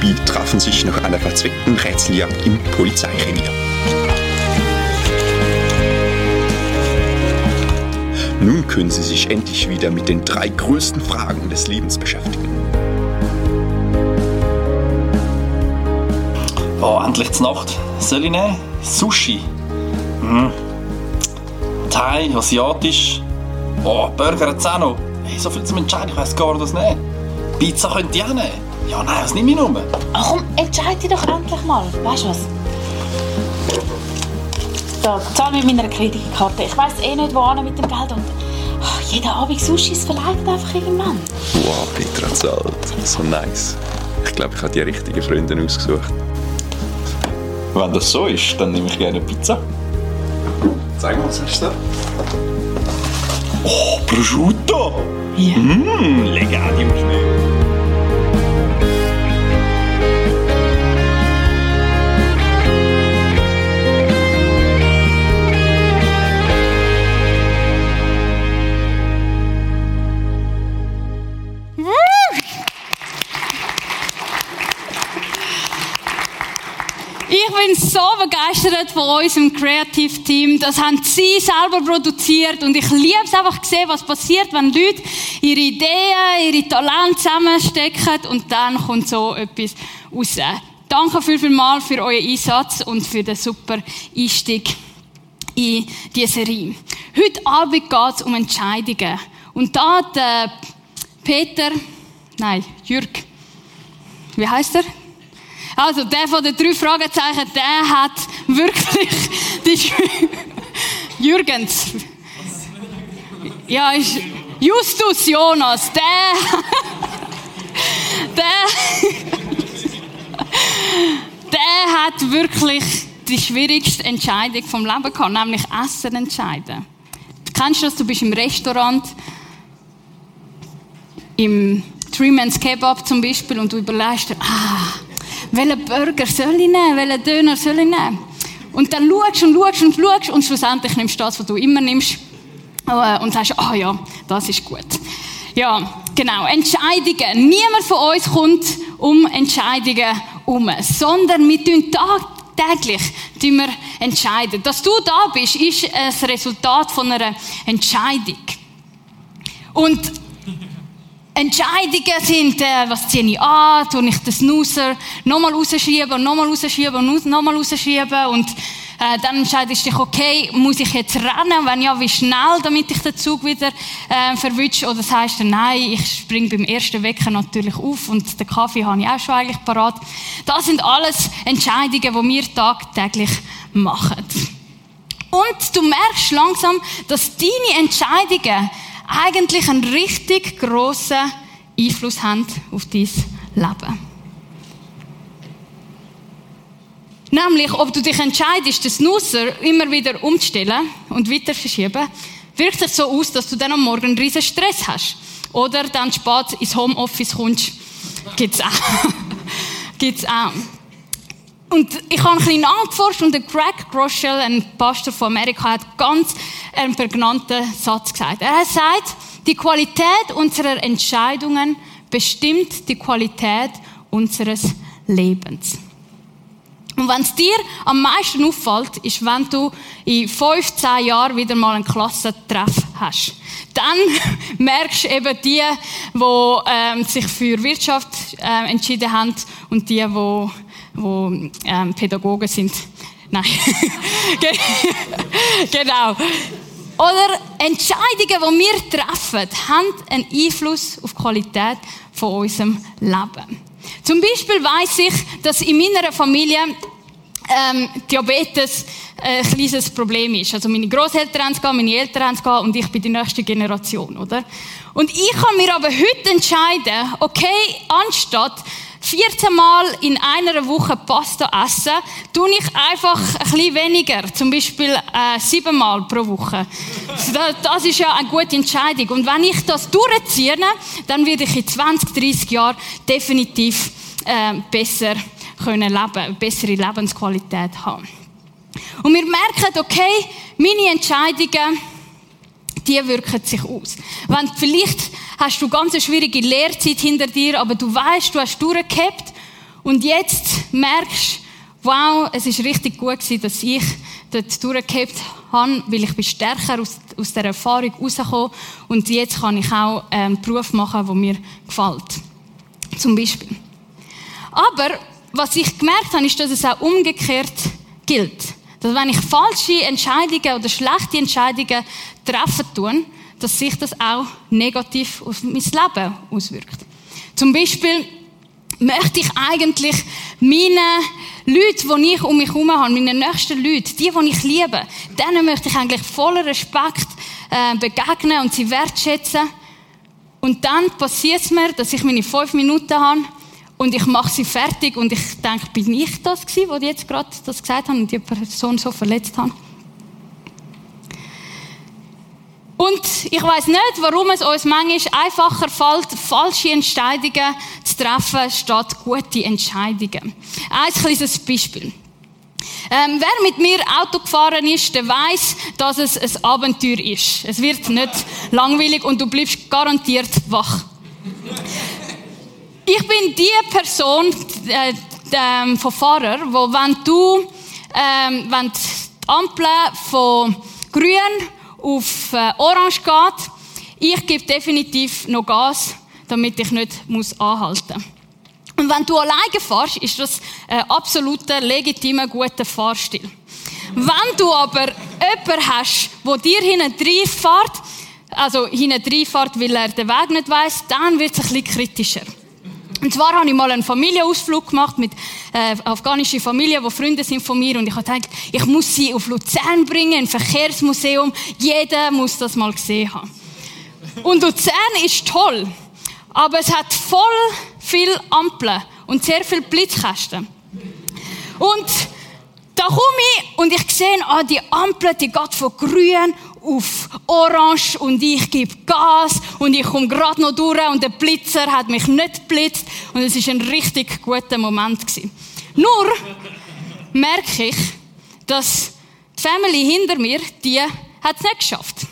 Böbi trafen sich nach einer verzweckten Rätseljagd im Polizeirevier. Nun können sie sich endlich wieder mit den drei größten Fragen des Lebens beschäftigen. Oh, endlich zur Nacht. Soll ich nehmen? Sushi. Mhm. Thai, asiatisch. Oh, Burger noch. Hey, so viel zum Entscheiden, ich weiss gar nicht, was nehmen. Pizza könnt ihr auch nehmen. Ja, nein, was nehme ich nur? Ach komm, entscheide dich doch endlich mal. Weißt du was? Da, zahl mit meiner Kreditkarte. Ich weiss eh nicht, wo mit dem Geld. Und oh, jeden Abend Sushi, es verleitet einfach irgendwann. Wow, Petra zahlt. So nice. Ich glaube, ich habe die richtigen Freunde ausgesucht. Wenn das so ist, dann nehme ich gerne Pizza. Zeig mal, was hast du da? Oh, Prosciutto! Ja. Mmm, legati im Schnee. Bin so begeistert von unserem Creative Team. Das haben sie selber produziert und ich liebe es einfach zu sehen, was passiert, wenn Leute ihre Ideen, ihre Talente zusammenstecken und dann kommt so etwas raus. Danke vielmals für euren Einsatz und für den super Einstieg in diese Serie. Heute Abend geht es um Entscheidungen. Und da der Peter, nein, Jürg, wie heißt er? Also, der von den drei Fragezeichen, der hat wirklich die Jürgens. Ja, ist Justus Jonas, der, der, der hat wirklich die schwierigste Entscheidung vom Leben gehabt, nämlich Essen entscheiden. Kennst du das? Du bist im Restaurant, im Three Man's Kebab zum Beispiel und du überlegst dir, ah, welchen Burger soll ich nehmen, welchen Döner soll ich nehmen? Und dann schaust und schaust und schaust und schlussendlich nimmst du das, was du immer nimmst äh, und sagst, ah ja, das ist gut. Ja, genau, Entscheidungen. Niemand von uns kommt um Entscheidungen um, sondern wir tun tagtäglich entscheiden. Dass du da bist, ist ein Resultat von einer Entscheidung. Und Entscheidungen sind, äh, was ziehe ich an, tue ich den Snoozer nochmal rausschieben und nochmal rausschieben und nochmal rausschieben und äh, dann entscheidest du dich, okay, muss ich jetzt rennen, wenn ja, wie schnell, damit ich den Zug wieder äh, verwünsche oder sagst du, nein, ich springe beim ersten Wecker natürlich auf und den Kaffee habe ich auch schon eigentlich parat. Das sind alles Entscheidungen, die wir tagtäglich machen. Und du merkst langsam, dass deine Entscheidungen eigentlich einen richtig grossen Einfluss haben auf dein Leben. Nämlich, ob du dich entscheidest, den Snoozer immer wieder umzustellen und weiter verschieben, wirkt sich so aus, dass du dann am Morgen einen riesen Stress hast. Oder dann spät ins Homeoffice kommst. Gibt's auch. Gibt's auch. Und ich habe ein bisschen nachgeforscht und der Greg Groeschel, ein Pastor von Amerika, hat ganz einen prägnanten Satz gesagt. Er hat gesagt, die Qualität unserer Entscheidungen bestimmt die Qualität unseres Lebens. Und wenn es dir am meisten auffällt, ist, wenn du in 15 Jahren wieder mal einen Klassentreff hast. Dann merkst du eben die, die ähm, sich für Wirtschaft äh, entschieden haben und die, die wo ähm, Pädagogen sind. Nein. genau. Oder Entscheidungen, die wir treffen, haben einen Einfluss auf die Qualität von unserem Leben. Zum Beispiel weiß ich, dass in meiner Familie ähm, Diabetes ein kleines Problem ist. Also meine Großeltern haben es gehabt, meine Eltern haben es gehabt und ich bin die nächste Generation, oder? Und ich kann mir aber heute entscheiden, okay, anstatt 14 Mal in einer Woche Pasta essen, tue ich einfach ein bisschen weniger. Zum Beispiel äh, sieben Mal pro Woche. Das, ist ja eine gute Entscheidung. Und wenn ich das durchziehe, dann werde ich in 20, 30 Jahren definitiv äh, besser können leben, bessere Lebensqualität haben. Und wir merken, okay, meine Entscheidungen, die wirken sich aus. Wenn vielleicht hast du ganz eine schwierige Lehrzeit hinter dir, aber du weißt, du hast durchgehabt und jetzt merkst, wow, es ist richtig gut gewesen, dass ich dort durchgehabt habe, weil ich bin stärker aus, aus der Erfahrung rausgekommen und jetzt kann ich auch einen Beruf machen, der mir gefällt. Zum Beispiel. Aber was ich gemerkt habe, ist, dass es auch umgekehrt gilt. Dass wenn ich falsche Entscheidungen oder schlechte Entscheidungen treffen tue, dass sich das auch negativ auf mein Leben auswirkt. Zum Beispiel möchte ich eigentlich meine Leute, die ich um mich herum habe, meine nächsten Leute, die, die ich liebe, denen möchte ich eigentlich voller Respekt äh, begegnen und sie wertschätzen. Und dann passiert es mir, dass ich meine fünf Minuten habe und ich mache sie fertig und ich denke, bin ich das gewesen, wo jetzt gerade das gesagt haben und die Person so verletzt haben? Und ich weiß nicht, warum es uns manchmal einfacher fällt, falsche Entscheidungen zu treffen, statt gute Entscheidungen. Ein kleines Beispiel. Ähm, wer mit mir Auto gefahren ist, der weiß, dass es ein Abenteuer ist. Es wird nicht langweilig und du bleibst garantiert wach. Ich bin die Person äh, äh, von Fahrer, wo wenn du, äh, wenn die Ampel von grün auf äh, Orange geht. Ich gebe definitiv noch Gas, damit ich nicht muss anhalten muss. Und wenn du alleine fährst, ist das ein absoluter, legitimer, guter Fahrstil. Wenn du aber jemanden hast, der dir hinten fährt, also hinten fährt, weil er den Weg nicht weiss, dann wird es ein bisschen kritischer. Und zwar habe ich mal einen Familienausflug gemacht mit äh, afghanischen Familien, die Freunde sind von mir. Und ich habe gedacht, ich muss sie auf Luzern bringen, ein Verkehrsmuseum. Jeder muss das mal gesehen haben. Und Luzern ist toll, aber es hat voll viel Ampeln und sehr viel Blitzkästen. Und da komme ich und ich sehe, ah, die Ampel, die geht von grün auf Orange und ich gebe Gas und ich komme gerade noch durch und der Blitzer hat mich nicht geblitzt und es ist ein richtig guter Moment gewesen. Nur merke ich, dass die Family hinter mir, die hat es nicht geschafft.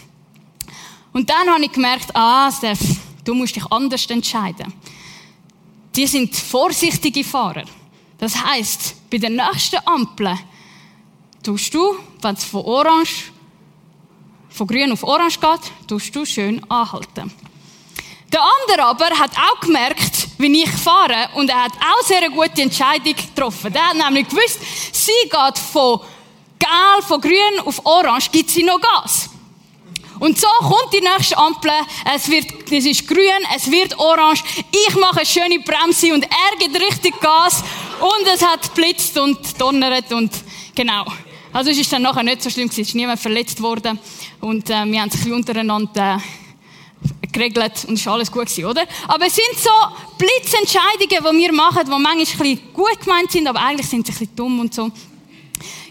Und dann habe ich gemerkt, ah, Steph, du musst dich anders entscheiden. Die sind vorsichtige Fahrer. Das heißt, bei der nächsten Ampel tust du, wenn es von Orange von grün auf orange geht, tust du schön anhalten. Der andere aber hat auch gemerkt, wie ich fahre, und er hat auch sehr eine gute Entscheidung getroffen. Der hat nämlich gewusst, sie geht von gelb, von grün auf orange, gibt sie noch Gas. Und so kommt die nächste Ampel, es wird, es ist grün, es wird orange, ich mache eine schöne Bremse und er gibt richtig Gas und es hat blitzt und donnert und genau. Also es ist dann nachher nicht so schlimm es ist niemand verletzt worden und äh, wir haben sich untereinander äh, geregelt und es war alles gut gewesen, oder? Aber es sind so Blitzentscheidungen, die wir machen, die manchmal ein bisschen gut gemeint sind, aber eigentlich sind sie ein bisschen dumm und so.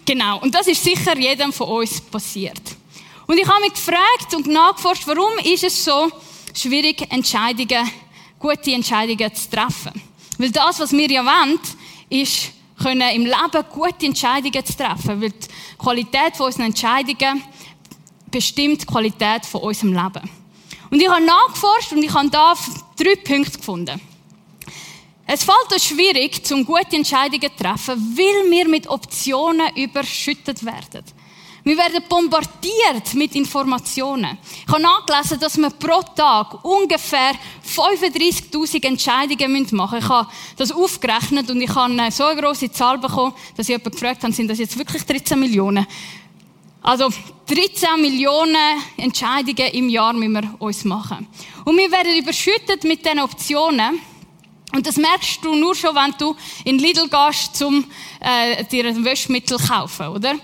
Genau. Und das ist sicher jedem von uns passiert. Und ich habe mich gefragt und nachgeforscht, warum ist es so schwierig, Entscheidungen, gute Entscheidungen zu treffen? Weil das, was wir ja wollen, ist, können im Leben gute Entscheidungen zu treffen. Weil die Qualität von unseren Entscheidungen bestimmt die Qualität von unserem Leben. Und ich habe nachgeforscht und ich habe da drei Punkte gefunden. Es fällt uns schwierig, zum gute Entscheidungen zu treffen, weil wir mit Optionen überschüttet werden. Wir werden bombardiert mit Informationen. Ich habe nachgelesen, dass wir pro Tag ungefähr 35.000 Entscheidungen machen müssen. Ich habe das aufgerechnet und ich habe so eine grosse Zahl bekommen, dass ich jemanden gefragt habe, sind das jetzt wirklich 13 Millionen? Also 13 Millionen Entscheidungen im Jahr müssen wir uns machen. Und wir werden überschüttet mit diesen Optionen. Und das merkst du nur schon, wenn du in Lidl gehst, um äh, dir ein Wäschmittel zu kaufen, oder?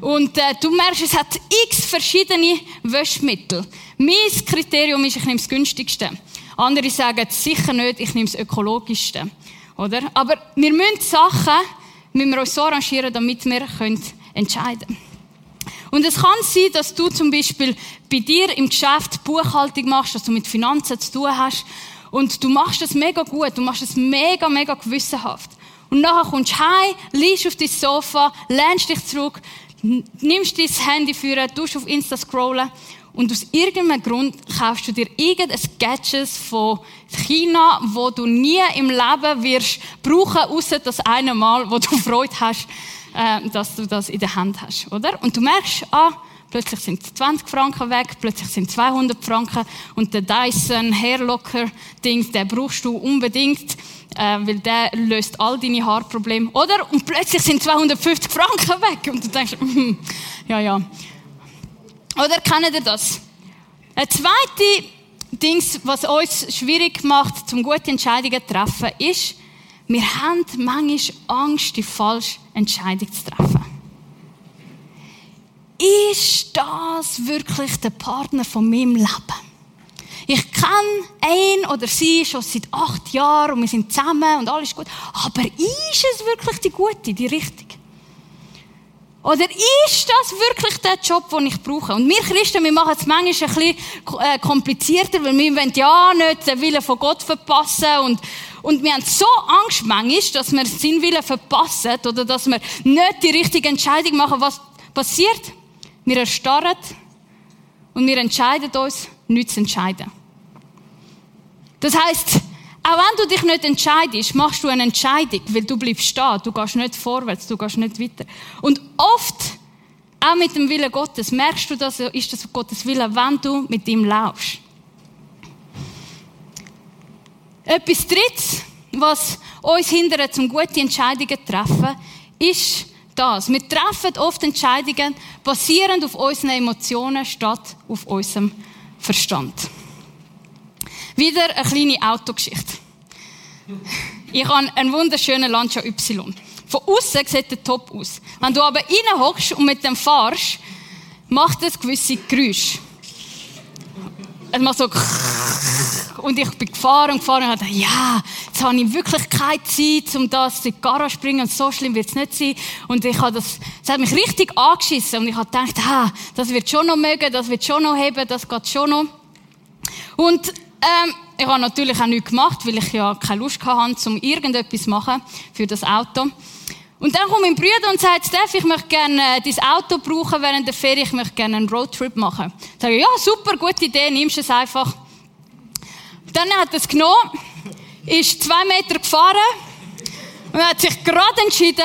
Und äh, du merkst, es hat x verschiedene Wäschmittel. Mein Kriterium ist, ich nehme das günstigste. Andere sagen sicher nicht, ich nehme das ökologischste. Oder? Aber wir müssen Sachen müssen wir uns so arrangieren, damit wir können entscheiden können. Und es kann sein, dass du zum Beispiel bei dir im Geschäft Buchhaltung machst, dass du mit Finanzen zu tun hast. Und du machst das mega gut, du machst das mega, mega gewissenhaft. Und nachher kommst du heim, liegst auf dein Sofa, lehnst dich zurück, nimmst dein Handy für, tust auf Insta scrollen und aus irgendeinem Grund kaufst du dir irgendein Gadget von China, wo du nie im Leben wirst brauchen, außer das eine Mal, wo du Freude hast, äh, dass du das in der Hand hast, oder? Und du merkst, ah, plötzlich sind 20 Franken weg, plötzlich sind 200 Franken und der Dyson Hairlocker Ding, den brauchst du unbedingt, äh, weil der löst all deine Haarprobleme, oder? Und plötzlich sind 250 Franken weg und du denkst, ja, ja. Oder kennt ihr das? Ein zweites Ding, was uns schwierig macht, zum gute Entscheidungen zu treffen, ist, wir haben manchmal Angst, die falsche Entscheidung zu treffen. Ist das wirklich der Partner von meinem Leben? Ich kenne ihn oder sie schon seit acht Jahren und wir sind zusammen und alles gut. Aber ist es wirklich die gute, die richtige? Oder ist das wirklich der Job, den ich brauche? Und wir Christen, wir machen es manchmal ein bisschen äh, komplizierter, weil wir wollen ja nicht den Willen von Gott verpassen und, und wir haben so Angst manchmal, dass wir seinen Willen verpassen oder dass wir nicht die richtige Entscheidung machen. Was passiert? Wir erstarren und wir entscheiden uns, nichts zu entscheiden. Das heißt, auch wenn du dich nicht entscheidest, machst du eine Entscheidung, weil du bleibst stehen, du gehst nicht vorwärts, du gehst nicht weiter. Und oft, auch mit dem Willen Gottes, merkst du, dass ist das Gottes Wille, wenn du mit ihm laufst. Etwas Drittes, was uns hindert, zum gute Entscheidungen zu treffen, ist das. Wir treffen oft Entscheidungen basierend auf unseren Emotionen statt auf unserem Verstand. Wieder eine kleine Autogeschichte. Ich habe einen wunderschönen Lancia Y. Von außen sieht der top aus. Wenn du aber reinhockst und mit dem fahrst, macht es gewisse Geräusche. Es macht so und ich bin gefahren und gefahren und dachte, ja, jetzt habe ich wirklich keine Zeit, um das in die Garage zu bringen und so schlimm wird es nicht sein. Und ich habe das, es hat mich richtig angeschissen und ich habe gedacht, ah, das wird schon noch mögen, das wird schon noch heben, das geht schon noch. Und ähm, ich habe natürlich auch nichts gemacht, weil ich ja keine Lust hatte, um irgendetwas zu machen für das Auto. Und dann kommt mein Bruder und sagt, Steph, ich möchte gerne äh, dein Auto brauchen während der Ferien, ich möchte gerne einen Roadtrip machen. Ich sage, ja, super, gute Idee, nimmst es einfach. Dann hat er es genommen, ist zwei Meter gefahren und hat sich gerade entschieden,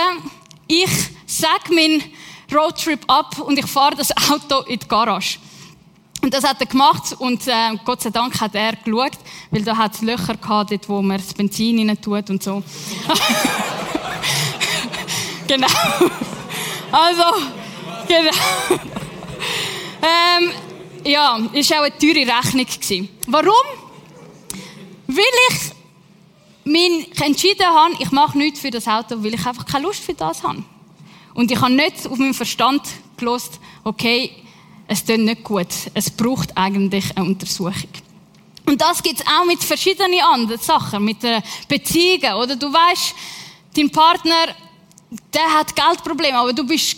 ich sage meinen Roadtrip ab und ich fahre das Auto in die Garage. Und das hat er gemacht und äh, Gott sei Dank hat er geschaut, weil da hat es Löcher gehabt, dort, wo man das Benzin rein tut und so. genau. Also, genau. ähm, ja, ist auch eine teure Rechnung gewesen. Warum? Weil ich mich entschieden habe, ich mache nichts für das Auto, weil ich einfach keine Lust für das habe. Und ich habe nicht auf meinen Verstand gelost, okay, es tut nicht gut. Es braucht eigentlich eine Untersuchung. Und das gibt's auch mit verschiedenen anderen Sachen, mit Beziehungen. Oder du weißt, dein Partner, der hat Geldprobleme, aber du bist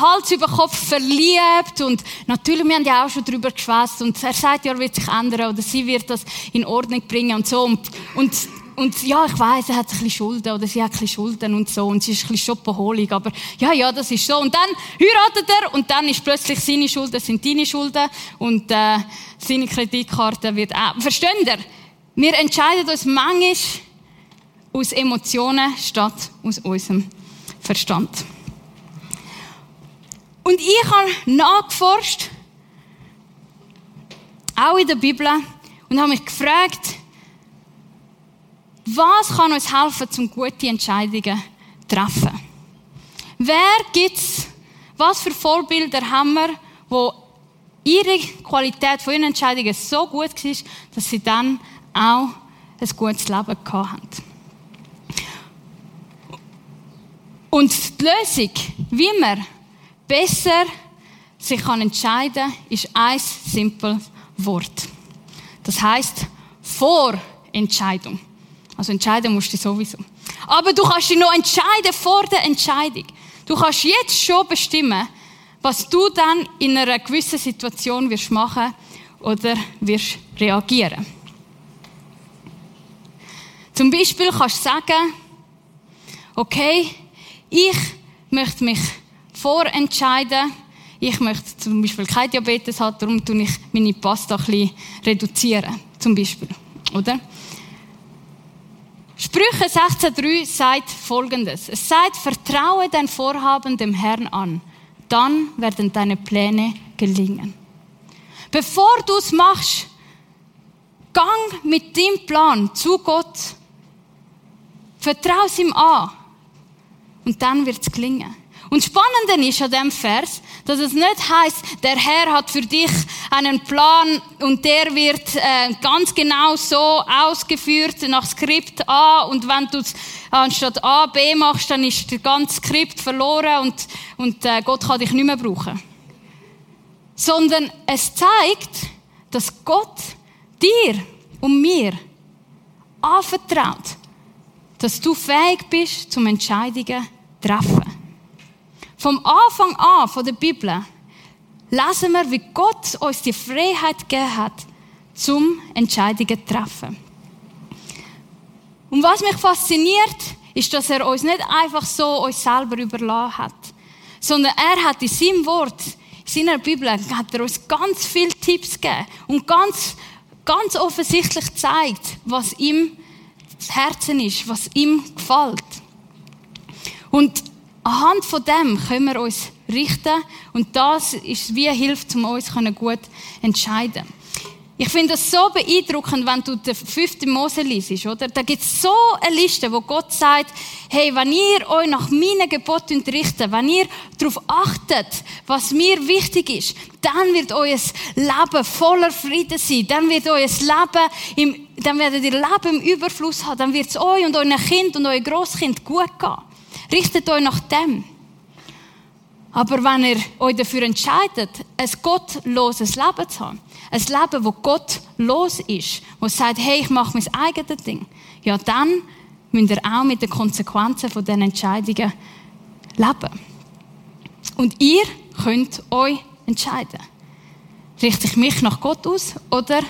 Hals über Kopf verliebt und natürlich, wir haben ja auch schon darüber geschwätzt und er sagt ja, er wird sich ändern oder sie wird das in Ordnung bringen und so und, und und ja, ich weiß, er hat ein bisschen Schulden oder sie hat ein bisschen Schulden und so und sie ist ein bisschen Schopenholig, aber ja, ja, das ist so. Und dann heiratet er und dann ist plötzlich seine Schulden sind deine Schulden und äh, seine Kreditkarte wird auch. Versteht ihr? Wir entscheiden uns manchmal aus Emotionen statt aus unserem Verstand. Und ich habe nachgeforscht, auch in der Bibel, und habe mich gefragt, was kann uns helfen, zum gute Entscheidungen zu treffen? Wer gibt's? Was für Vorbilder haben wir, wo ihre Qualität von ihren Entscheidungen so gut war, dass sie dann auch ein gutes Leben haben? Und die Lösung, wie man besser sich entscheiden kann, ist ein simples Wort. Das heißt Vorentscheidung. Also entscheiden musst du sowieso. Aber du kannst dich noch entscheiden vor der Entscheidung. Du kannst jetzt schon bestimmen, was du dann in einer gewissen Situation wirst machen oder wirst reagieren. Zum Beispiel kannst du sagen, okay, ich möchte mich vorentscheiden, Ich möchte zum Beispiel kein Diabetes haben, darum tue ich meine Pasta ein bisschen reduzieren, zum Beispiel. Oder? Sprüche 16,3 sagt folgendes. Es sagt, vertraue dein Vorhaben dem Herrn an. Dann werden deine Pläne gelingen. Bevor du es machst, gang mit dem Plan zu Gott. Vertrau es ihm an. Und dann wird es gelingen. Und das Spannende ist an diesem Vers, dass es nicht heißt, der Herr hat für dich einen Plan und der wird äh, ganz genau so ausgeführt nach Skript A und wenn du anstatt A B machst, dann ist der ganze Skript verloren und, und äh, Gott kann dich nicht mehr brauchen. Sondern es zeigt, dass Gott dir und mir anvertraut, dass du fähig bist zum Entscheidungen treffen. Vom Anfang an von der Bibel lesen wir, wie Gott uns die Freiheit gegeben hat, zum Entscheidungen zu treffen. Und was mich fasziniert, ist, dass er uns nicht einfach so uns selber überlassen hat, sondern er hat in seinem Wort, in seiner Bibel, hat er uns ganz viele Tipps gegeben und ganz, ganz offensichtlich gezeigt, was ihm das Herzen ist, was ihm gefällt. Und anhand von dem können wir uns richten und das ist wie hilft, um uns gut entscheiden. Ich finde es so beeindruckend, wenn du den fünften Mose liest, oder? Da gibt es so eine Liste, wo Gott sagt, hey, wenn ihr euch nach meinen Geboten richtet, wenn ihr darauf achtet, was mir wichtig ist, dann wird euer Leben voller Frieden sein, dann wird euer Leben im, dann werdet ihr Leben im Überfluss haben, dann wird es euch und euren Kind und euer Großkind gut gehen. Richtet euch nach dem. Aber wenn ihr euch dafür entscheidet, ein gottloses Leben zu haben, ein Leben, wo Gott los ist, wo sagt, hey, ich mache mein eigenes Ding, ja, dann müsst ihr auch mit den Konsequenzen von diesen Entscheidungen leben. Und ihr könnt euch entscheiden. Richte ich mich nach Gott aus oder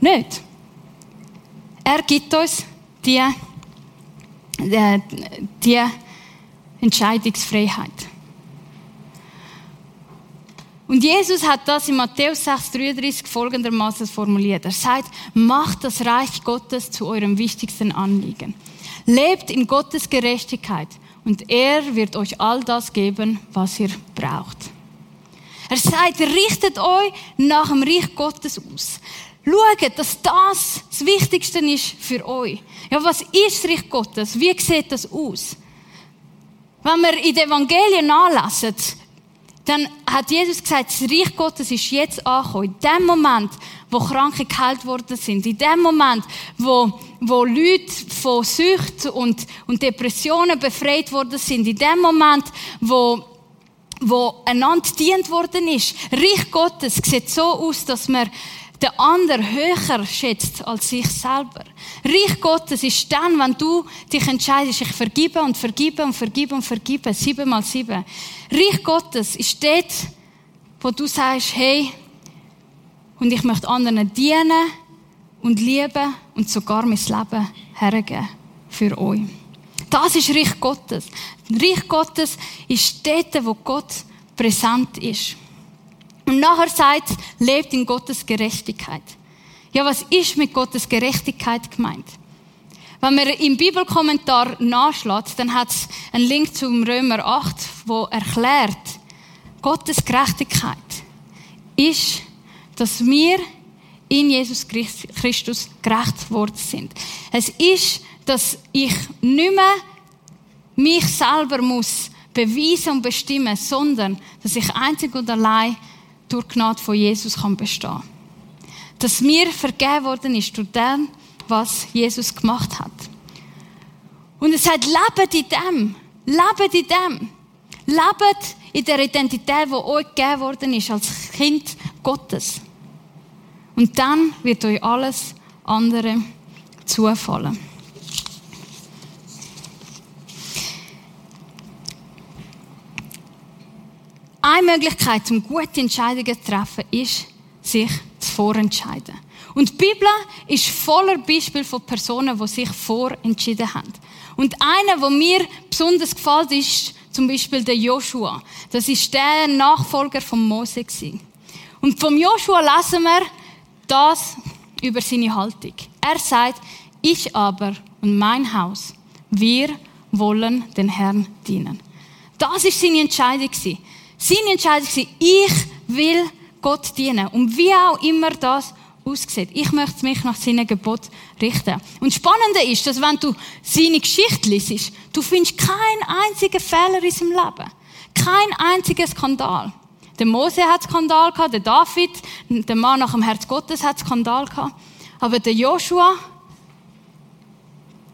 nicht? Er gibt uns die die Entscheidungsfreiheit. Und Jesus hat das in Matthäus 6,33 folgendermaßen formuliert. Er sagt, macht das Reich Gottes zu eurem wichtigsten Anliegen. Lebt in Gottes Gerechtigkeit und er wird euch all das geben, was ihr braucht. Er sagt, richtet euch nach dem Reich Gottes aus. Schaut, dass das das Wichtigste ist für euch. Ja, was ist das Reich Gottes? Wie sieht das aus? Wenn wir in den Evangelien nachlesen, dann hat Jesus gesagt, das Reich Gottes ist jetzt angekommen. In dem Moment, wo Kranke geheilt worden sind. In dem Moment, wo, wo Leute von Sucht und, und Depressionen befreit worden sind. In dem Moment, wo, wo einander dient worden ist. Reich Gottes sieht so aus, dass man der andere höher schätzt als sich selber. Reich Gottes ist dann, wenn du dich entscheidest, ich vergibe und vergibe und vergibe und vergibe, sieben mal sieben. Reich Gottes ist dort, wo du sagst, hey, und ich möchte anderen dienen und lieben und sogar mein Leben hergeben für euch. Das ist Reich Gottes. Reich Gottes ist dort, wo Gott präsent ist. Und nachher sagt, lebt in Gottes Gerechtigkeit. Ja, was ist mit Gottes Gerechtigkeit gemeint? Wenn man im Bibelkommentar nachschlägt, dann hat es einen Link zum Römer 8, wo erklärt, Gottes Gerechtigkeit ist, dass wir in Jesus Christus gerecht worden sind. Es ist, dass ich nicht mehr mich selber muss beweisen und bestimmen, sondern dass ich einzig und allein durch Gnade von Jesus kann bestehen. Dass mir vergeben worden ist durch dem, was Jesus gemacht hat. Und es sagt, lebt in dem. Lebt in dem. Lebt in der Identität, die euch gegeben worden ist, als Kind Gottes. Und dann wird euch alles andere zufallen. Eine Möglichkeit, um gute Entscheidungen zu treffen, ist, sich zu vorentscheiden. Und die Bibel ist voller Beispiele von Personen, die sich vorentschieden haben. Und einer, der mir besonders gefällt, ist zum Beispiel der Joshua. Das ist der Nachfolger von Mose. Und vom Joshua lesen wir das über seine Haltung. Er sagt, ich aber und mein Haus, wir wollen den Herrn dienen. Das ist seine Entscheidung Seine Entscheidung war, ich will Gott dienen. Und wie auch immer das aussieht. Ich möchte mich nach seinem Gebot richten. Und das Spannende ist, dass wenn du seine Geschichte liest, du findest keinen einzigen Fehler in seinem Leben. Kein einziger Skandal. Der Mose hat Skandal gehabt, der David, der Mann nach dem Herz Gottes hat Skandal gehabt. Aber der Joshua,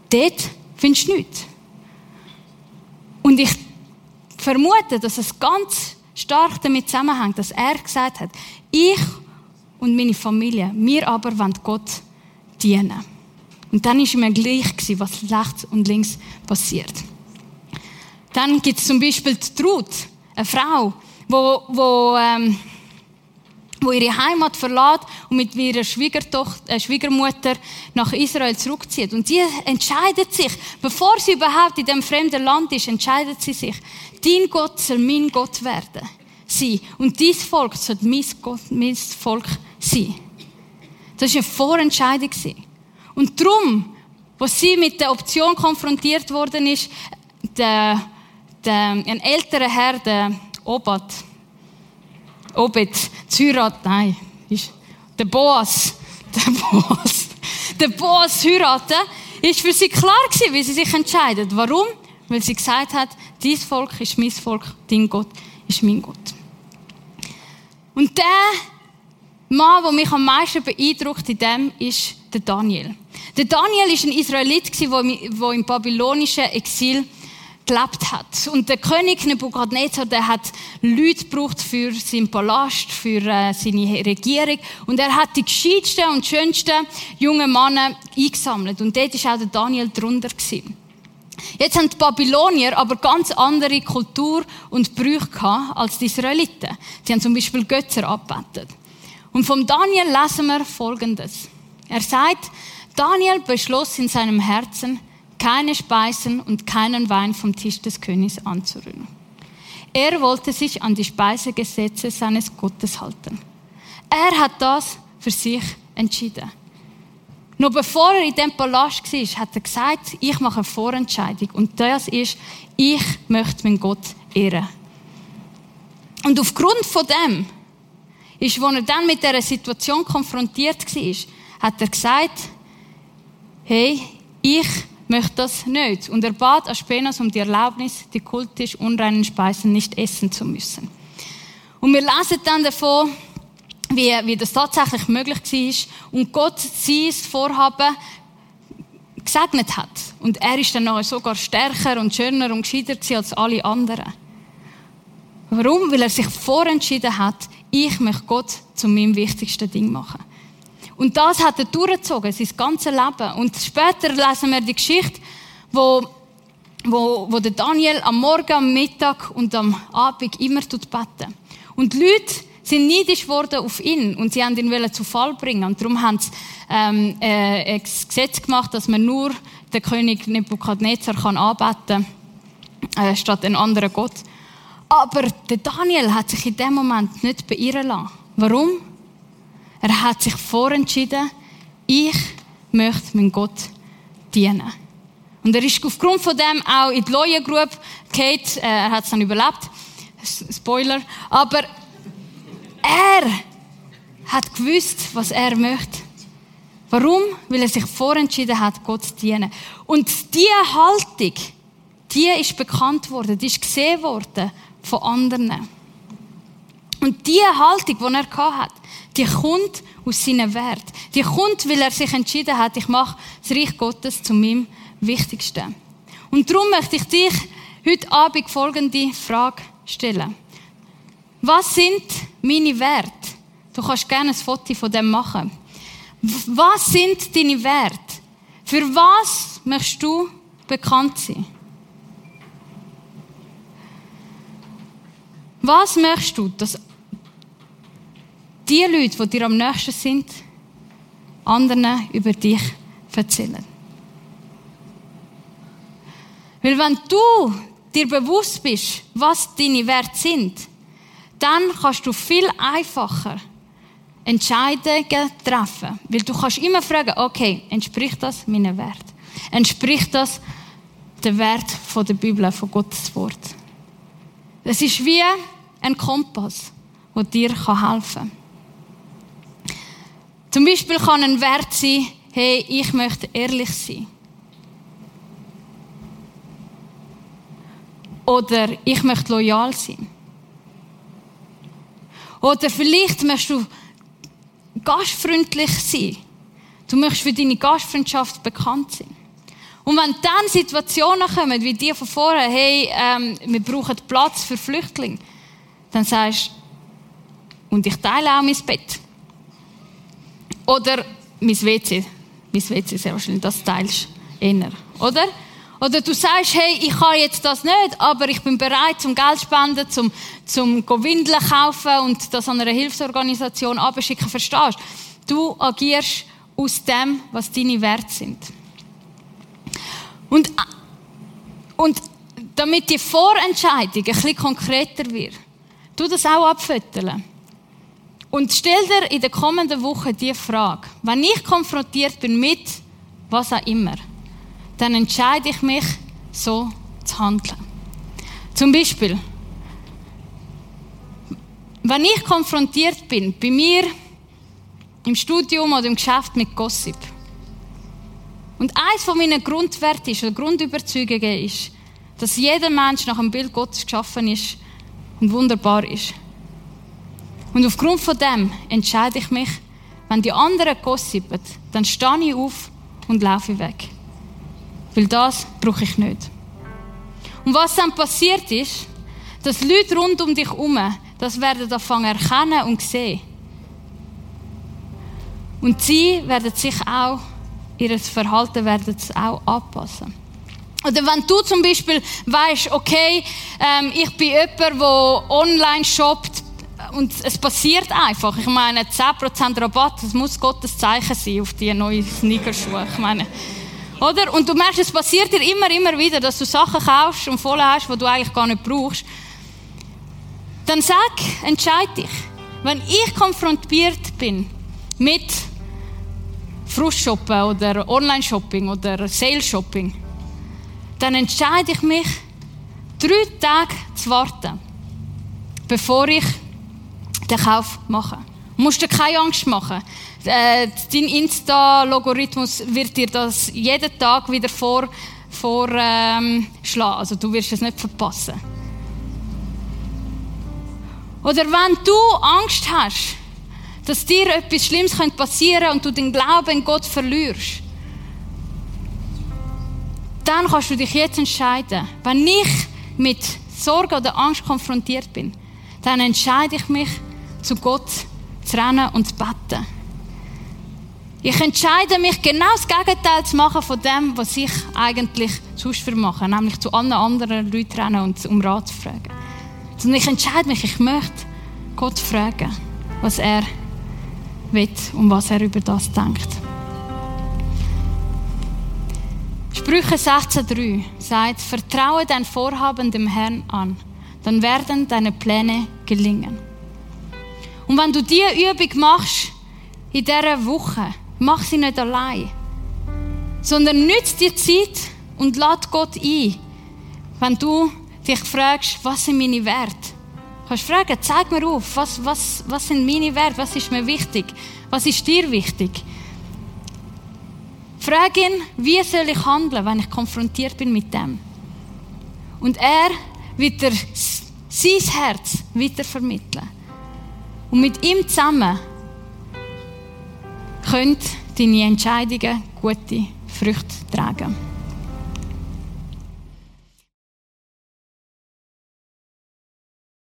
dort findest du nichts. Und ich vermute, dass es ganz stark damit zusammenhängt, dass er gesagt hat, ich und meine Familie, wir aber wollen Gott dienen. Und dann ist mir gleich was rechts und links passiert. Dann gibt es zum Beispiel die Trud, eine Frau, wo, wo, ähm, wo ihre Heimat verlässt und mit ihrer Schwiegertochter, äh, Schwiegermutter nach Israel zurückzieht. Und sie entscheidet sich, bevor sie überhaupt in dem fremden Land ist, entscheidet sie sich, dein Gott soll mein Gott werden. Sie. Und dies Volk soll mein, Gott, mein Volk sein. Das war eine Vorentscheidung. Und darum, als sie mit der Option konfrontiert worden ist, der, der, ein älterer Herr, der Obat, Obed, zu heiraten, nein, ist der Boas, der Boas, der Boas heiraten, ist für sie klar gewesen, wie sie sich entscheidet. Warum? Weil sie gesagt hat, dies Volk ist mein Volk, dein Gott ist mein Gott. Und der Mann, der mich am meisten beeindruckt in dem, ist der Daniel. Der Daniel ist ein Israelit, der im babylonischen Exil gelebt hat. Und der König Nebukadnezar, der hat Leute gebraucht für seinen Palast, für äh, seine Regierung. Und er hat die gescheitsten und schönsten jungen Männer eingesammelt. Und dort war auch der Daniel drunter. Gewesen. Jetzt haben die Babylonier aber ganz andere Kultur und Brüche gehabt als die Israeliten. Die haben zum Beispiel Götter abgebetet. Und vom Daniel lesen wir Folgendes. Er sagt, Daniel beschloss in seinem Herzen, keine Speisen und keinen Wein vom Tisch des Königs anzurühren. Er wollte sich an die Speisegesetze seines Gottes halten. Er hat das für sich entschieden. Noch bevor er in dem Palast war, hat er gesagt, ich mache eine Vorentscheidung. Und das ist, ich möchte meinen Gott ehren. Und aufgrund von dem, ist, als er dann mit dieser Situation konfrontiert war, hat er gesagt, hey, ich möchte das nicht. Und er bat Aspenas um die Erlaubnis, die kultisch unreinen Speisen nicht essen zu müssen. Und wir lesen dann davon, wie, wie das tatsächlich möglich war und Gott sein Vorhaben gesegnet hat. Und er ist dann sogar stärker und schöner und gescheiter als alle anderen. Warum? Weil er sich vorentschieden hat, ich möchte Gott zu meinem wichtigsten Ding machen. Und das hat er durchgezogen, sein ganzes Leben. Und später lesen wir die Geschichte, wo, wo, wo der Daniel am Morgen, am Mittag und am Abend immer beten. Und die Leute sind neidisch geworden auf ihn und sie haben ihn zu Fall bringen. Und darum haben sie ähm, äh, ein Gesetz gemacht, dass man nur den König Nebukadnezar kann anbeten kann, äh, statt einen anderen Gott. Aber der Daniel hat sich in dem Moment nicht beirren lassen. Warum? Er hat sich vorentschieden, ich möchte meinen Gott dienen. Und er ist aufgrund von dem auch in die Group Kate, äh, er hat es dann überlebt. Spoiler. Aber er hat gewusst, was er möchte. Warum? Weil er sich vorentschieden hat, Gott zu dienen. Und diese Haltung, die ist bekannt worden, die ist gesehen worden von anderen. Und diese Haltung, die er hat, die kommt aus seinem Wert. Die kommt, weil er sich entschieden hat, ich mache das Reich Gottes zu meinem Wichtigsten. Und darum möchte ich dich heute Abend folgende Frage stellen. Was sind meine Werte? Du kannst gerne ein Foto von dem machen. Was sind deine Werte? Für was möchtest du bekannt sein? Was möchtest du, dass die Leute, die dir am nächsten sind, anderen über dich erzählen? Weil wenn du dir bewusst bist, was deine Werte sind, dann kannst du viel einfacher Entscheidungen treffen. Weil du kannst immer fragen, okay, entspricht das meinen Wert? Entspricht das dem Wert der Bibel, von Gottes Wort? Es ist wie ein Kompass, der dir helfen kann. Zum Beispiel kann ein Wert sein, hey, ich möchte ehrlich sein. Oder ich möchte loyal sein. Oder vielleicht möchtest du gastfreundlich sein. Du möchtest für deine Gastfreundschaft bekannt sein. Und wenn dann Situationen kommen, wie die von vorher, hey, ähm, wir brauchen Platz für Flüchtlinge, dann sagst du, und ich teile auch mein Bett. Oder mein WC. Mein WC sehr wahrscheinlich, das teilst du eher. Oder? Oder du sagst, hey, ich kann jetzt das nicht, aber ich bin bereit zum Geld spenden, zum, zum Windeln kaufen und das an einer Hilfsorganisation abschicken. Verstehst du? Du agierst aus dem, was deine Werte sind. Und, und damit die Vorentscheidung ein bisschen konkreter wird, tu das auch abfütteln. Und stell dir in der kommenden Woche die Frage, wenn ich konfrontiert bin mit was auch immer, dann entscheide ich mich, so zu handeln. Zum Beispiel, wenn ich konfrontiert bin, bei mir im Studium oder im Geschäft mit Gossip, und eins von meinen Grundwerten ist, oder Grundüberzeugungen ist, dass jeder Mensch nach dem Bild Gottes geschaffen ist und wunderbar ist. Und aufgrund von dem entscheide ich mich, wenn die anderen gossipen, dann stehe ich auf und laufe weg. Weil das brauche ich nicht. Und was dann passiert ist, dass Leute rund um dich herum das werden anfangen erkennen und sehen. Und sie werden sich auch, ihr Verhalten werden auch anpassen. Oder wenn du zum Beispiel weißt, okay, ähm, ich bin jemand, der online shoppt und es passiert einfach. Ich meine, 10% Rabatt, das muss Gottes Zeichen sein auf die neuen Sneakerschuhe. Ich meine, oder? Und du merkst, es passiert dir immer, immer wieder, dass du Sachen kaufst und voll hast, die du eigentlich gar nicht brauchst. Dann sag, entscheid dich. Wenn ich konfrontiert bin mit Frustshoppen oder Online-Shopping oder Sales-Shopping, dann entscheide ich mich, drei Tage zu warten, bevor ich den Kauf mache. Du musst dir keine Angst machen. Äh, dein Insta-Logarithmus wird dir das jeden Tag wieder vor, vorschlagen. Ähm, also du wirst es nicht verpassen. Oder wenn du Angst hast, dass dir etwas Schlimmes passieren könnte und du den Glauben in Gott verlierst, dann kannst du dich jetzt entscheiden. Wenn ich mit Sorge oder Angst konfrontiert bin, dann entscheide ich mich, zu Gott zu rennen und zu beten. Ich entscheide mich, genau das Gegenteil zu machen von dem, was ich eigentlich sonst für mache, nämlich zu allen anderen Leuten rennen und um Rat zu fragen. Und ich entscheide mich, ich möchte Gott fragen, was er will und was er über das denkt. Sprüche 16,3 sagt, vertraue dein Vorhaben dem Herrn an, dann werden deine Pläne gelingen. Und wenn du diese Übung machst, in dieser Woche, mach sie nicht allein, sondern nütze die Zeit und lad Gott ein, wenn du dich fragst, was sind meine Werte? Du kannst fragen, zeig mir auf, was, was, was sind meine Werte, was ist mir wichtig, was ist dir wichtig? Frag ihn, wie soll ich handeln, wenn ich konfrontiert bin mit dem? Und er wird dir sein Herz weitervermitteln. Und mit ihm zusammen können deine Entscheidungen gute Früchte tragen.